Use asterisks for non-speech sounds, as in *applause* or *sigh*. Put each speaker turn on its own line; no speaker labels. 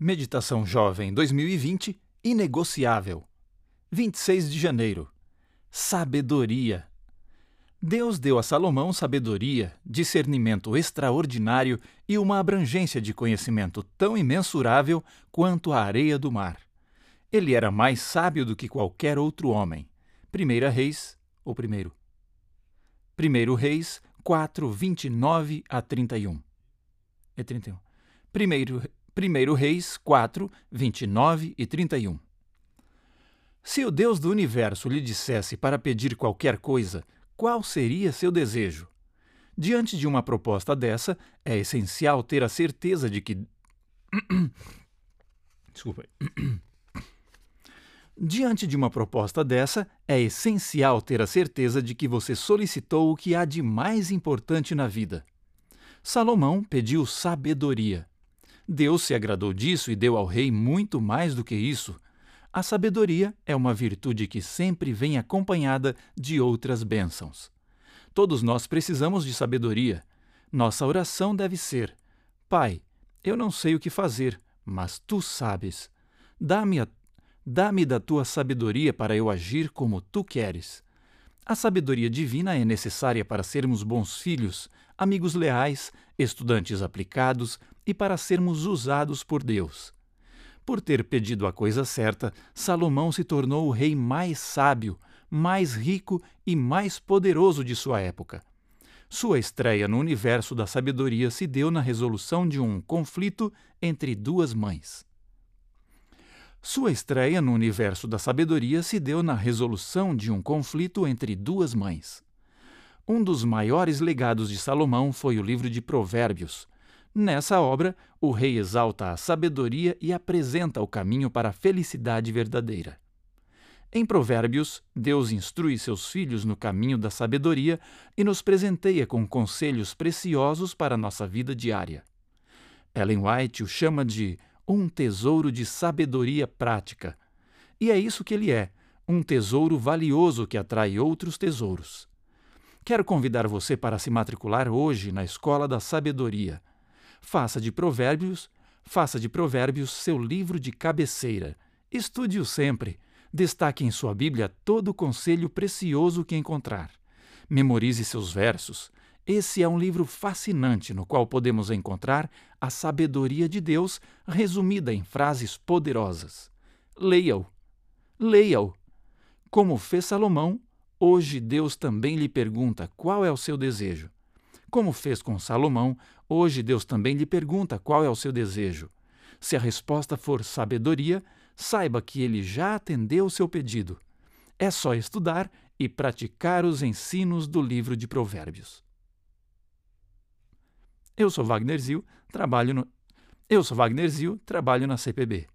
Meditação Jovem 2020 Inegociável. 26 de janeiro. Sabedoria. Deus deu a Salomão sabedoria, discernimento extraordinário e uma abrangência de conhecimento tão imensurável quanto a areia do mar. Ele era mais sábio do que qualquer outro homem. Primeira Reis, ou primeiro. Primeiro Reis 4, 29 a 31. É 31. Primeiro, primeiro Reis 4, 29 e 31. Se o Deus do universo lhe dissesse para pedir qualquer coisa, qual seria seu desejo? Diante de uma proposta dessa, é essencial ter a certeza de que. *coughs* Desculpa. *coughs* Diante de uma proposta dessa, é essencial ter a certeza de que você solicitou o que há de mais importante na vida. Salomão pediu sabedoria. Deus se agradou disso e deu ao rei muito mais do que isso. A sabedoria é uma virtude que sempre vem acompanhada de outras bênçãos. Todos nós precisamos de sabedoria. Nossa oração deve ser: Pai, eu não sei o que fazer, mas tu sabes. Dá-me dá-me da tua sabedoria para eu agir como tu queres. A sabedoria divina é necessária para sermos bons filhos, amigos leais, estudantes aplicados e para sermos usados por Deus. Por ter pedido a coisa certa, Salomão se tornou o rei mais sábio, mais rico e mais poderoso de sua época. Sua estreia no universo da sabedoria se deu na resolução de um conflito entre duas mães. Sua estreia no universo da sabedoria se deu na resolução de um conflito entre duas mães. Um dos maiores legados de Salomão foi o livro de Provérbios. Nessa obra, o rei exalta a sabedoria e apresenta o caminho para a felicidade verdadeira. Em Provérbios, Deus instrui seus filhos no caminho da sabedoria e nos presenteia com conselhos preciosos para a nossa vida diária. Ellen White o chama de um tesouro de sabedoria prática. E é isso que ele é, um tesouro valioso que atrai outros tesouros. Quero convidar você para se matricular hoje na Escola da Sabedoria. Faça de Provérbios, faça de Provérbios seu livro de cabeceira. Estude-o sempre. Destaque em sua Bíblia todo o conselho precioso que encontrar. Memorize seus versos. Esse é um livro fascinante no qual podemos encontrar a sabedoria de Deus resumida em frases poderosas. Leia-o. Leia-o. Como fez Salomão, hoje Deus também lhe pergunta qual é o seu desejo. Como fez com Salomão, hoje Deus também lhe pergunta qual é o seu desejo. Se a resposta for sabedoria, saiba que ele já atendeu o seu pedido. É só estudar e praticar os ensinos do livro de Provérbios. Eu sou Wagner Zil, trabalho no Eu sou Wagner Zil, trabalho na CPB.